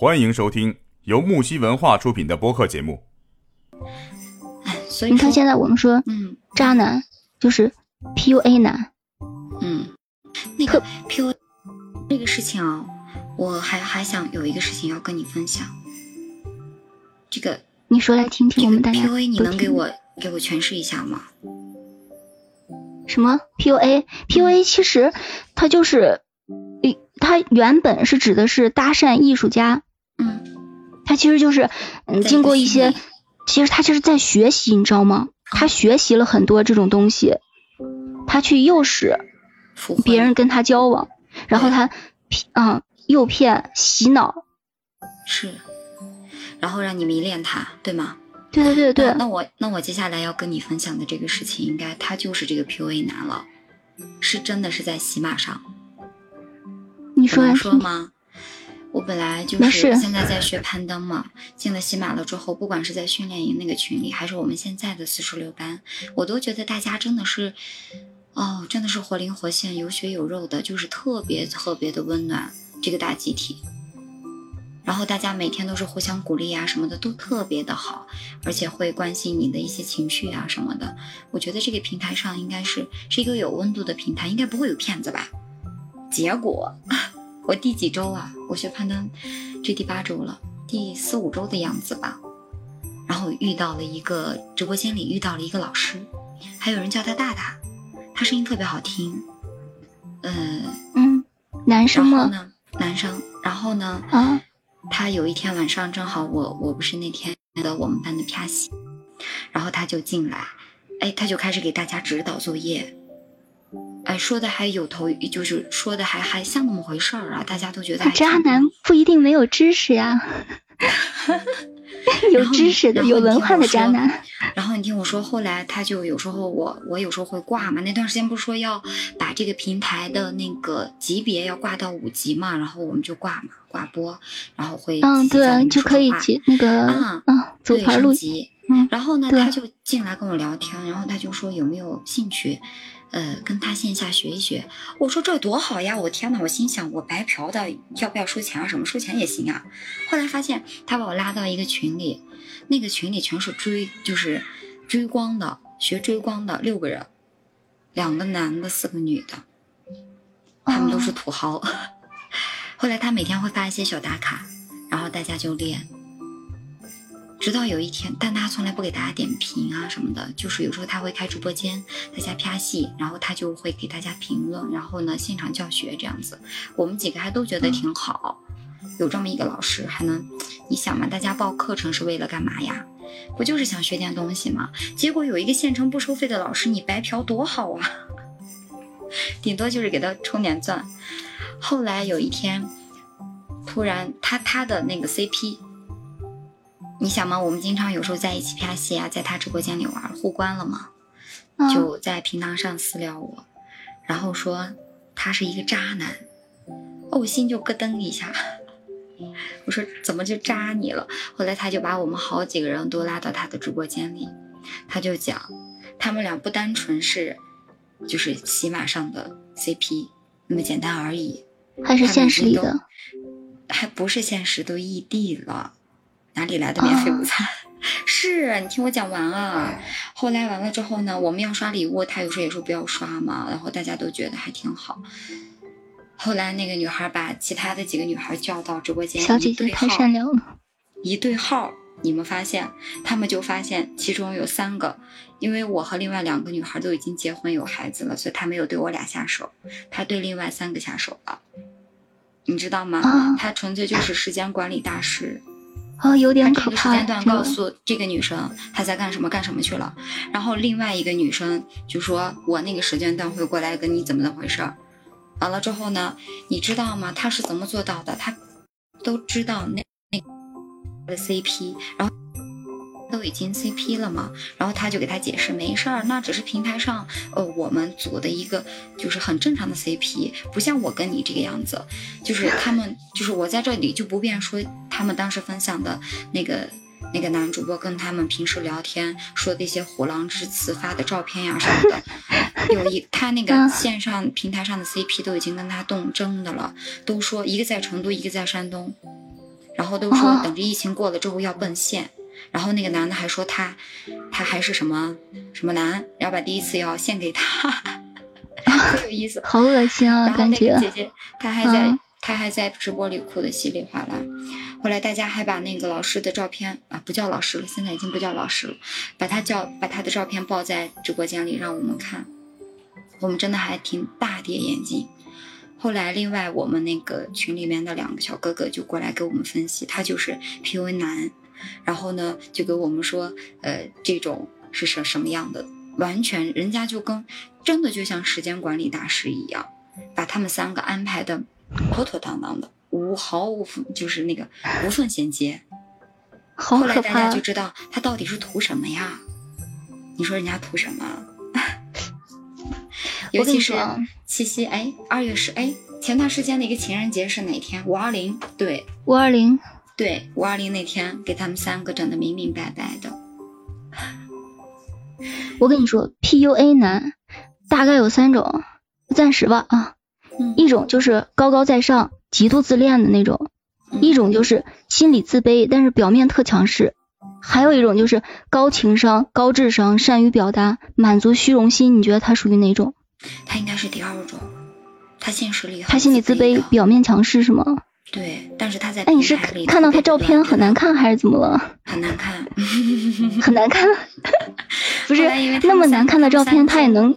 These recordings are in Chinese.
欢迎收听由木西文化出品的播客节目。哎，所以你看现在我们说，嗯，渣男就是 PUA 男，嗯，那个 PUA 这个事情啊，我还还想有一个事情要跟你分享。这个你说来听听，我们大家 PUA 你能给我给我诠释一下吗？什么 PUA？PUA 其实它就是，它原本是指的是搭讪艺术家。嗯，他其实就是，嗯，经过一些，其实他就是在学习，你知道吗？他学习了很多这种东西，他去诱使别人跟他交往，然后他骗，嗯，诱骗、洗脑，是，然后让你迷恋他，对吗？对对对对。那我那我接下来要跟你分享的这个事情，应该他就是这个 PUA 男了，是真的是在喜马上。你说说吗？我本来就是现在在学攀登嘛，进了喜马了之后，不管是在训练营那个群里，还是我们现在的四十六班，我都觉得大家真的是，哦，真的是活灵活现、有血有肉的，就是特别特别的温暖这个大集体。然后大家每天都是互相鼓励啊什么的，都特别的好，而且会关心你的一些情绪啊什么的。我觉得这个平台上应该是是一个有温度的平台，应该不会有骗子吧？结果。我第几周啊？我学攀登，这第八周了，第四五周的样子吧。然后遇到了一个直播间里遇到了一个老师，还有人叫他大大，他声音特别好听。呃嗯，男生吗？呢，男生。然后呢？啊，他有一天晚上正好我我不是那天的我们班的 P 戏，然后他就进来，哎，他就开始给大家指导作业。哎，说的还有头，就是说的还还像那么回事儿啊！大家都觉得渣男不一定没有知识呀，有知识的、有文化的渣男。然后你听我说，后来他就有时候我我有时候会挂嘛。那段时间不是说要把这个平台的那个级别要挂到五级嘛，然后我们就挂嘛，挂播，然后会嗯对，就可以接那个嗯嗯组团录集。然后呢，他就进来跟我聊天，然后他就说有没有兴趣。呃，跟他线下学一学，我说这多好呀！我天呐，我心想我白嫖的，要不要收钱啊？什么收钱也行啊。后来发现他把我拉到一个群里，那个群里全是追，就是追光的，学追光的六个人，两个男的，四个女的，他们都是土豪。后来他每天会发一些小打卡，然后大家就练。直到有一天，但他从来不给大家点评啊什么的，就是有时候他会开直播间，大家拍戏，然后他就会给大家评论，然后呢现场教学这样子，我们几个还都觉得挺好，有这么一个老师还能，你想嘛，大家报课程是为了干嘛呀？不就是想学点东西吗？结果有一个县城不收费的老师，你白嫖多好啊，顶多就是给他充点钻。后来有一天，突然他他的那个 CP。你想吗？我们经常有时候在一起拍戏啊，在他直播间里玩，互关了嘛，就在平台上私聊我，然后说他是一个渣男，哦，我心就咯噔一下。我说怎么就渣你了？后来他就把我们好几个人都拉到他的直播间里，他就讲，他们俩不单纯是就是喜马上的 CP 那么简单而已，还是现实里的，还不是现实，都异地了。哪里来的免费午餐？是你听我讲完啊。后来完了之后呢，我们要刷礼物，他有时候也说不要刷嘛。然后大家都觉得还挺好。后来那个女孩把其他的几个女孩叫到直播间，小姐姐太善良了。一对号，你们发现，他们就发现其中有三个，因为我和另外两个女孩都已经结婚有孩子了，所以他没有对我俩下手，他对另外三个下手了。你知道吗？他纯粹就是时间管理大师。哦，有点可怕。时间段告诉这个女生她在干什么干什么去了，然后另外一个女生就说：“我那个时间段会过来跟你怎么怎么回事儿。”完了之后呢，你知道吗？他是怎么做到的？他都知道那那的 CP，然后。都已经 CP 了嘛，然后他就给她解释，没事儿，那只是平台上呃我们组的一个就是很正常的 CP，不像我跟你这个样子，就是他们就是我在这里就不便说他们当时分享的那个那个男主播跟他们平时聊天说的一些虎狼之词发的照片呀什么的，有一他那个线上平台上的 CP 都已经跟他动真的了，都说一个在成都，一个在山东。然后都说等着疫情过了之后要奔现。然后那个男的还说他，他还是什么什么男，要把第一次要献给他，特有意思，好恶心啊！感觉姐姐她还在，她还在直播里哭的稀里哗啦。后来大家还把那个老师的照片啊，不叫老师了，现在已经不叫老师了，把他叫把他的照片抱在直播间里让我们看，我们真的还挺大跌眼镜。后来另外我们那个群里面的两个小哥哥就过来给我们分析，他就是 PUA 男。然后呢，就给我们说，呃，这种是什什么样的？完全人家就跟真的就像时间管理大师一样，把他们三个安排的妥妥当当的，无毫无就是那个无缝衔接。后来大家就知道他到底是图什么呀？你说人家图什么？尤其是七夕，哎，二月十，哎，前段时间的一个情人节是哪天？五二零，对，五二零。对，五二零那天给他们三个整的明明白白的。我跟你说，PUA 男大概有三种，暂时吧啊。一种就是高高在上、极度自恋的那种；一种就是心理自卑，但是表面特强势；还有一种就是高情商、高智商、善于表达、满足虚荣心。你觉得他属于哪种？他应该是第二种。他现实里他心理自卑，表面强势是吗？对，但是他在哎，你是看到他照片很难看还是怎么了？很难看，很难看。不是那么难看的照片，他也能，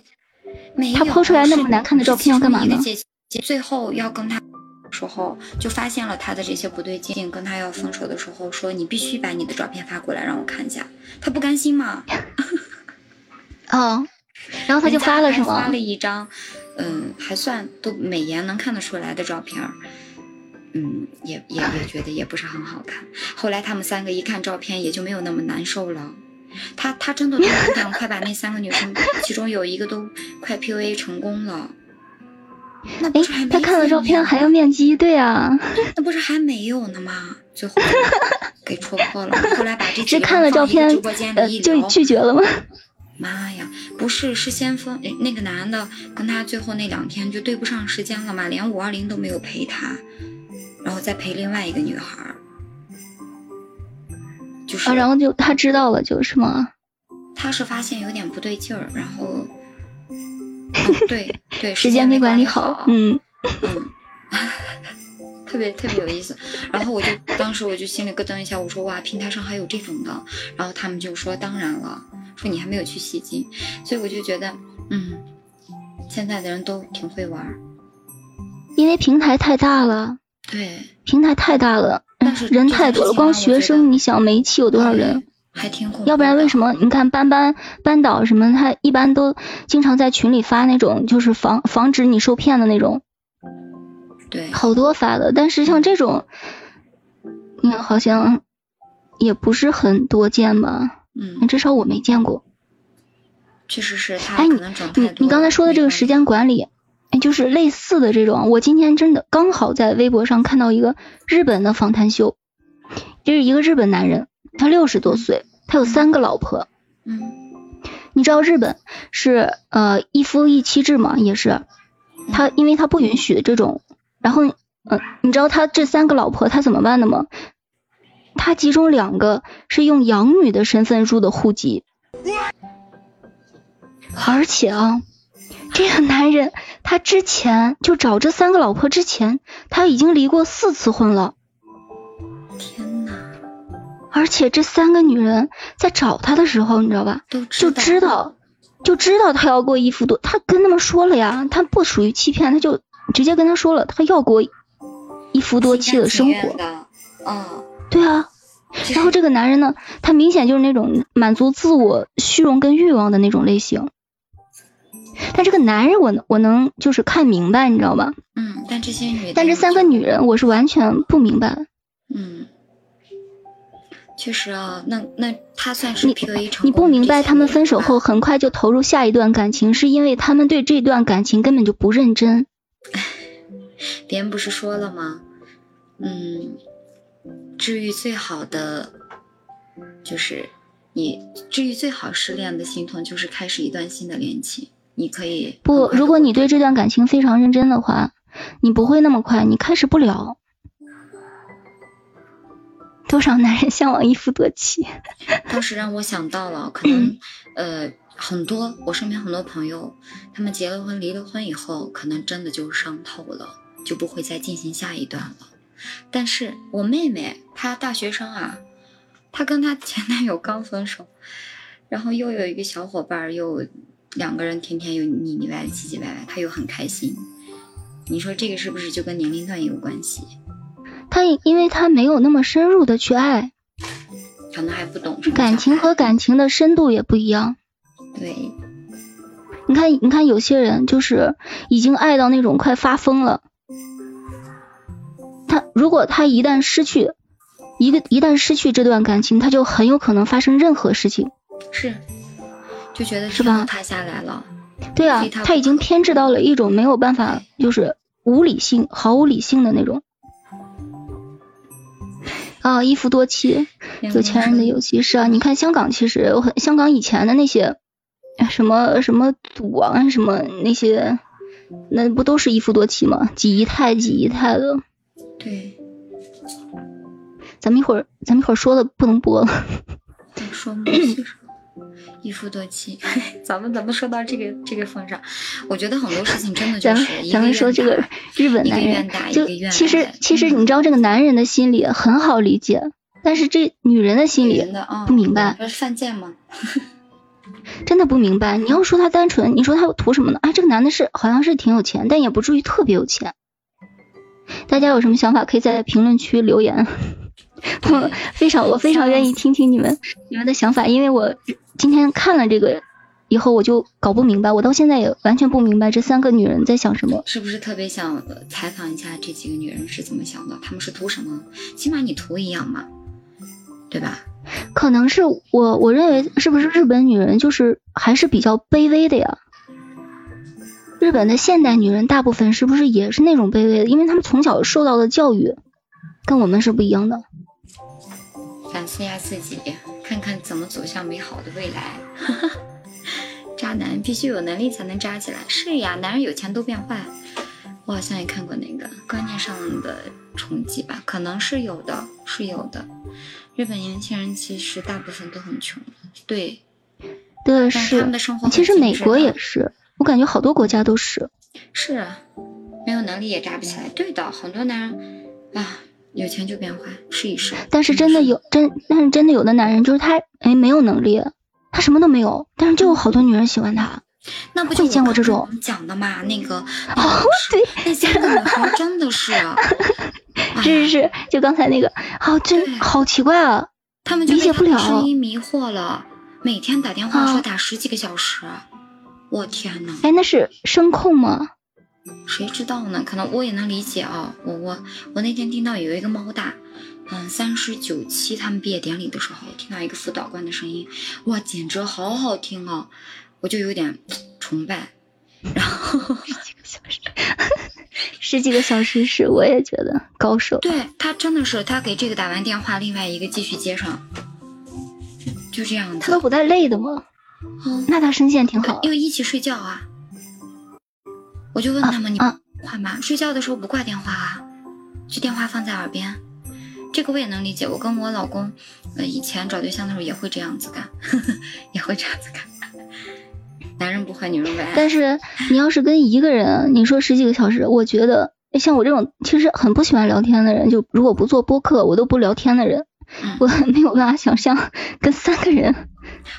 他抛出来那么难看的照片要干嘛呢？姐姐最后要跟他时候，就发现了他的这些不对劲，跟他要分手的时候说：“你必须把你的照片发过来让我看一下。”他不甘心嘛？哦，然后他就发了是吗？发了一张，嗯，还算都美颜能看得出来的照片。嗯，也也也觉得也不是很好看。后来他们三个一看照片，也就没有那么难受了。他他真的都想快把那三个女生，其中有一个都快 PUA 成功了。那不是还他看了照片还要面基，对啊，那不是还没有呢吗？最后 给戳破了。后来把这是看了照片就拒绝了吗？妈呀，不是，是先锋那个男的跟他最后那两天就对不上时间了嘛，连五二零都没有陪他。然后再陪另外一个女孩，就是啊，然后就他知道了，就是吗？他是发现有点不对劲儿，然后，对对，时间没管理好，嗯嗯，特别特别有意思。然后我就当时我就心里咯噔一下，我说哇，平台上还有这种的。然后他们就说当然了，说你还没有去吸金，所以我就觉得嗯，现在的人都挺会玩，因为平台太大了。对，平台太大了，人太多了。光学生，你想每一期有多少人？还挺恐怖。要不然为什么？你看班班班导什么，他一般都经常在群里发那种，就是防防止你受骗的那种。对，好多发的。但是像这种，你看好像也不是很多见吧？嗯，至少我没见过。确实是他。哎，你你你刚才说的这个时间管理。就是类似的这种，我今天真的刚好在微博上看到一个日本的访谈秀，就是一个日本男人，他六十多岁，他有三个老婆。嗯，你知道日本是呃一夫一妻制嘛？也是，他因为他不允许这种，然后嗯，你知道他这三个老婆他怎么办的吗？他其中两个是用养女的身份入的户籍，而且啊。这个男人，他之前就找这三个老婆之前，他已经离过四次婚了。而且这三个女人在找他的时候，你知道吧？就知道，就知道他要过一夫多，他跟他们说了呀，他不属于欺骗，他就直接跟他说了，他要过一夫多妻的生活。嗯，对啊。然后这个男人呢，他明显就是那种满足自我虚荣跟欲望的那种类型。但这个男人，我能我能就是看明白，你知道吧？嗯，但这些女，但这三个女人，我是完全不明白。嗯，确实啊，那那他算是成你不明白，他们分手后很快就投入下一段感情，是因为他们对这段感情根本就不认真。别人不是说了吗？嗯，治愈最好的就是你治愈最好失恋的心痛，就是开始一段新的恋情。你可以不，如果你对这段感情非常认真的话，你不会那么快，你开始不了。多少男人向往一夫多妻？当时让我想到了，可能呃很多我身边很多朋友，他们结了婚离了婚以后，可能真的就伤透了，就不会再进行下一段了。但是我妹妹她大学生啊，她跟她前男友刚分手，然后又有一个小伙伴，又两个人天天又腻腻歪歪唧唧歪歪，她又很开心。你说这个是不是就跟年龄段也有关系？他因为他没有那么深入的去爱，可能还不懂感情和感情的深度也不一样。对，你看，你看有些人就是已经爱到那种快发疯了。他如果他一旦失去一个，一旦失去这段感情，他就很有可能发生任何事情。是，就觉得是吧？塌下来了。对啊，他已经偏执到了一种没有办法，就是无理性、毫无理性的那种。啊，一夫多妻，有钱人的游戏是啊。你看香港，其实很香港以前的那些什么什么赌王什么那些，那不都是一夫多妻吗？几姨太几姨太的。对。咱们一会儿，咱们一会儿说的不能播了。说一夫多妻，咱们咱们说到这个这个份上，我觉得很多事情真的就是。咱们咱们说这个日本男人，就其实其实你知道这个男人的心理很好理解，但是这女人的心理不明白。是犯贱吗？真的不明白。你要说他单纯，你说他图什么呢？哎，这个男的是好像是挺有钱，但也不至于特别有钱。大家有什么想法，可以在评论区留言。我非常我非常愿意听听你们你们的想法，因为我今天看了这个以后，我就搞不明白，我到现在也完全不明白这三个女人在想什么。是不是特别想采访一下这几个女人是怎么想的？她们是图什么？起码你图一样嘛，对吧？可能是我我认为是不是日本女人就是还是比较卑微的呀？日本的现代女人大部分是不是也是那种卑微的？因为她们从小受到的教育跟我们是不一样的。反思一下自己，看看怎么走向美好的未来。渣男必须有能力才能渣起来。是呀，男人有钱都变坏。我好像也看过那个观念上的冲击吧，可能是有的，是有的。日本年轻人其实大部分都很穷。对，对是。他们的生活其实美国也是，我感觉好多国家都是。是啊，没有能力也渣不起来。对的，很多男人啊。有钱就变坏，试一试。但是真的有真，但是真的有的男人就是他，哎，没有能力，他什么都没有，但是就有好多女人喜欢他。那不就见过这种讲的嘛？那个哦，对，那些女孩真的是，是是是，就刚才那个，好真好奇怪啊，他们理解不了，声音迷惑了，每天打电话说打十几个小时，我天呐。哎，那是声控吗？谁知道呢？可能我也能理解啊。我我我那天听到有一个猫大，嗯，三十九期他们毕业典礼的时候，听到一个辅导官的声音，哇，简直好好听哦！我就有点崇拜。然后十几个小时，十几个小时是我也觉得高手。对他真的是，他给这个打完电话，另外一个继续接上，就这样的。他都不带累的吗？那他声线挺好。因为一起睡觉啊。我就问他们，你话吗？睡觉的时候不挂电话啊，就电话放在耳边。这个我也能理解。我跟我老公，呃，以前找对象的时候也会这样子干，也会这样子干。男人不坏，女人不爱。但是你要是跟一个人，你说十几个小时，我觉得像我这种其实很不喜欢聊天的人，就如果不做播客，我都不聊天的人，我没有办法想象跟三个人。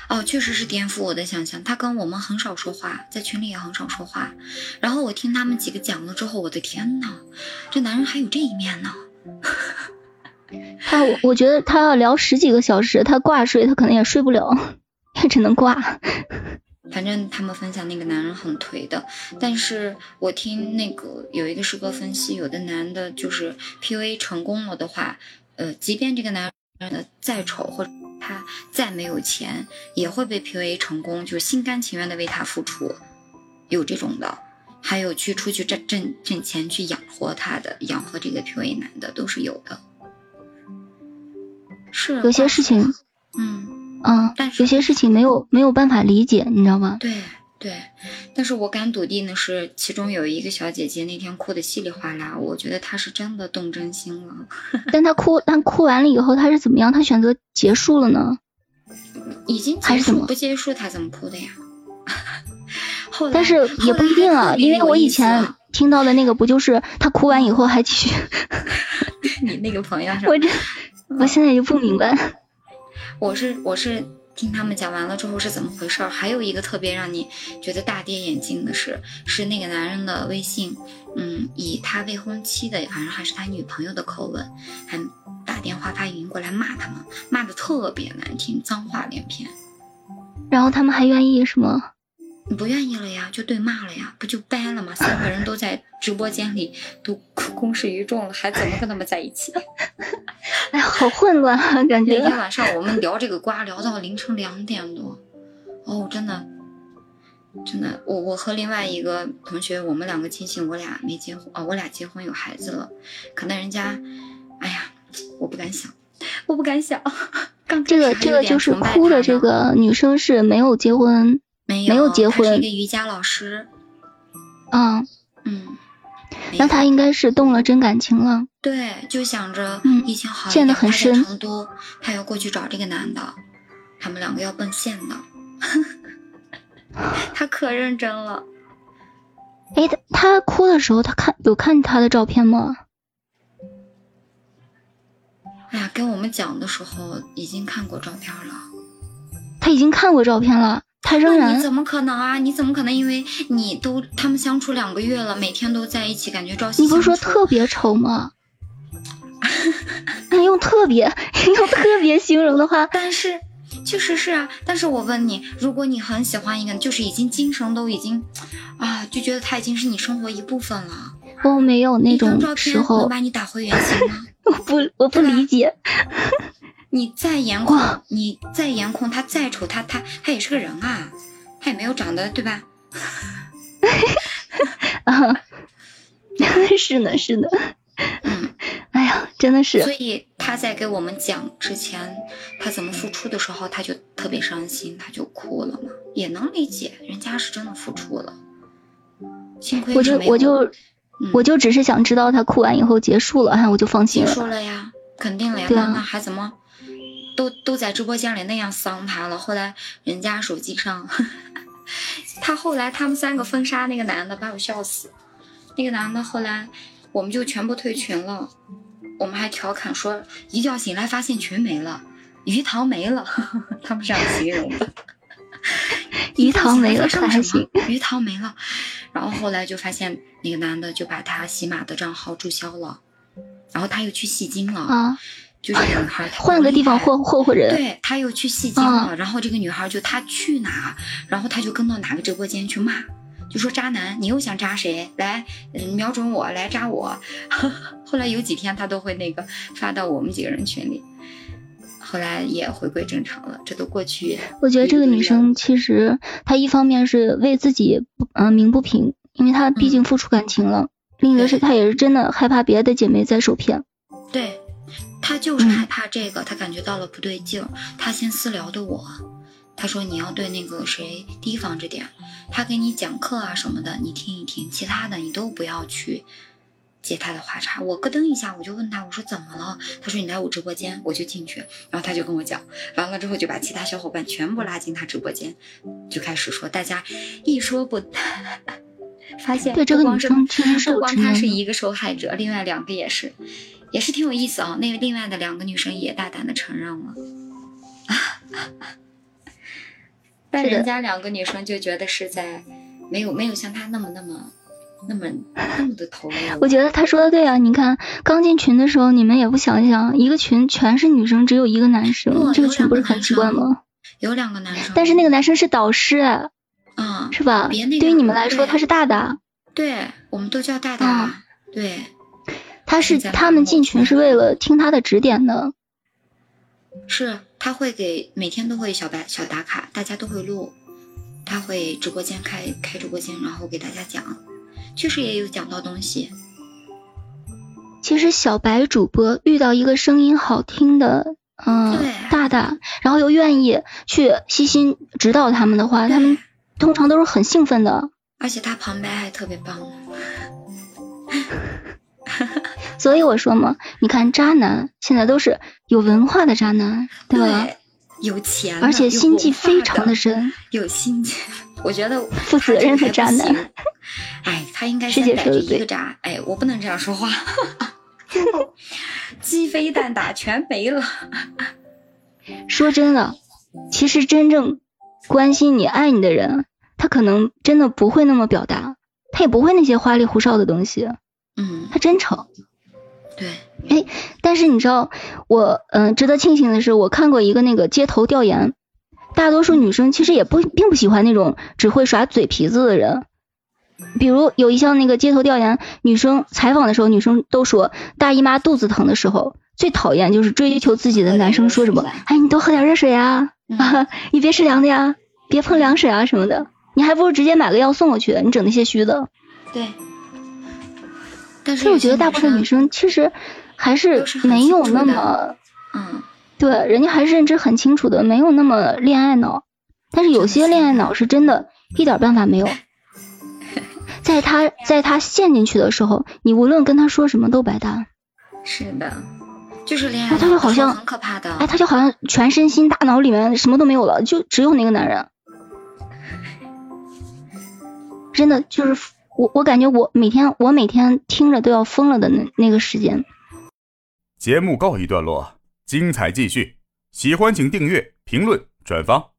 哦，确实是颠覆我的想象。他跟我们很少说话，在群里也很少说话。然后我听他们几个讲了之后，我的天呐，这男人还有这一面呢。他，我觉得他要聊十几个小时，他挂睡，他可能也睡不了，也只能挂。反正他们分享那个男人很颓的，但是我听那个有一个师哥分析，有的男的就是 PUA 成功了的话，呃，即便这个男人再丑或者。他再没有钱，也会被 PUA 成功，就是心甘情愿的为他付出，有这种的，还有去出去挣挣挣钱去养活他的，养活这个 PUA 男的都是有的。是有些事情，嗯嗯，但是有些事情没有没有办法理解，你知道吗？对，对，但是我敢笃定的是，其中有一个小姐姐那天哭的稀里哗啦，我觉得她是真的动真心了。但她哭，但哭完了以后，她是怎么样？她选择结束了呢？已经结束，不结束她怎么哭的呀？后但是也不一定啊，因为我以前听到的那个不就是 她哭完以后还继续？你那个朋友是？我这，我现在就不明白。我是我是。听他们讲完了之后是怎么回事儿？还有一个特别让你觉得大跌眼镜的是，是那个男人的微信，嗯，以他未婚妻的，反正还是他女朋友的口吻，还打电话发语音过来骂他们，骂的特别难听，脏话连篇。然后他们还愿意是吗？你不愿意了呀，就对骂了呀，不就掰了吗？三个人都在直播间里都公示于众了，还怎么跟他们在一起？哎呀，好混乱啊，感觉。那天晚上我们聊这个瓜聊到凌晨两点多，哦，真的，真的，我我和另外一个同学，我们两个庆幸我俩没结婚，哦，我俩结婚有孩子了，可能人家，哎呀，我不敢想，我不敢想。刚这个这个就是哭的这个女生是没有结婚。没有没有结婚，是一个瑜伽老师。嗯嗯，那他应该是动了真感情了。对，就想着疫情好，陷得很深。成都，他要过去找这个男的，他们两个要奔现的。他可认真了。哎，他他哭的时候，他看有看他的照片吗？哎呀，跟我们讲的时候已经看过照片了。他已经看过照片了。他仍然？你怎么可能啊？你怎么可能？因为你都他们相处两个月了，每天都在一起，感觉朝夕你不是说特别 丑吗？用特别 用特别形容的话，但是确实是啊。但是我问你，如果你很喜欢一个，就是已经精神都已经啊，就觉得他已经是你生活一部分了。我没有那种时候。能把你打回原形吗？我不，我不理解。你再颜控，你再颜控，他再丑，他他他也是个人啊，他也没有长得对吧？啊，是呢是呢，嗯，哎呀，真的是。所以他在给我们讲之前他怎么付出的时候，他就特别伤心，他就哭了嘛，也能理解，人家是真的付出了。幸亏我就我就我就只是想知道他哭完以后结束了，哎，我就放心了。结束了呀，肯定了呀，那那还怎么？都都在直播间里那样桑他了，后来人家手机上，他后来他们三个封杀那个男的，把我笑死。那个男的后来我们就全部退群了，我们还调侃说一觉醒来发现群没了，鱼塘没了，他们这样形容的。鱼塘没了还行，鱼塘没了。然后后来就发现那个男的就把他喜马的账号注销了，然后他又去戏精了。啊。就是女孩换个地方霍霍霍人，对他又去戏精了，然后这个女孩就他去哪，然后他就跟到哪个直播间去骂，就说渣男，你又想渣谁？来，瞄准我来渣我。后来有几天他都会那个发到我们几个人群里，后来也回归正常了，这都过去。我觉得这个女生其实她一方面是为自己嗯鸣不平，因为她毕竟付出感情了；另一个是她也是真的害怕别的姐妹再受骗。对。他就是害怕这个，他感觉到了不对劲儿，他先私聊的我，他说你要对那个谁提防着点，他给你讲课啊什么的，你听一听，其他的你都不要去接他的话茬。我咯噔一下，我就问他，我说怎么了？他说你来我直播间，我就进去，然后他就跟我讲，完了之后就把其他小伙伴全部拉进他直播间，就开始说，大家一说不，发现对这个女生其实不光他是一个受害者，另外两个也是。也是挺有意思啊，那个另外的两个女生也大胆的承认了，但人家两个女生就觉得是在没有没有像他那么那么那么那么的投入。我觉得他说的对啊，你看刚进群的时候，你们也不想想，一个群全是女生，只有一个男生，这个群不是很奇怪吗？有两个男生，但是那个男生是导师，嗯，是吧？对于你们来说，他是大大，对我们都叫大大，对。他是他们进群是为了听他的指点的，是他会给每天都会小白小打卡，大家都会录，他会直播间开开直播间，然后给大家讲，确实也有讲到东西。其实小白主播遇到一个声音好听的，嗯，大大，然后又愿意去细心指导他们的话，他们通常都是很兴奋的，而且他旁白还特别棒。所以我说嘛，你看渣男现在都是有文化的渣男，对吧？有钱，而且心计非常的深，有心计。我觉得负责任的渣男。哎，他应该先逮着一个渣。哎，我不能这样说话。鸡飞蛋打全没了。说真的，其实真正关心你、爱你的人，他可能真的不会那么表达，他也不会那些花里胡哨的东西。嗯，他真诚。对。哎，但是你知道，我嗯，值得庆幸的是，我看过一个那个街头调研，大多数女生其实也不并不喜欢那种只会耍嘴皮子的人。比如有一项那个街头调研，女生采访的时候，女生都说大姨妈肚子疼的时候，最讨厌就是追求自己的男生说什么，哎，你多喝点热水啊，你别吃凉的呀，别碰凉水啊什么的，你还不如直接买个药送过去，你整那些虚的。对。但是我觉得大部分女生其实还是没有那么，嗯，对，人家还是认知很清楚的，没有那么恋爱脑。但是有些恋爱脑是真的一点办法没有。在他在他陷进去的时候，你无论跟他说什么都白搭。是的，就是恋爱，他就好像很可怕的。哎，他就好像全身心大脑里面什么都没有了，就只有那个男人。真的就是我，我感觉我每天我每天听着都要疯了的那那个时间。节目告一段落，精彩继续。喜欢请订阅、评论、转发。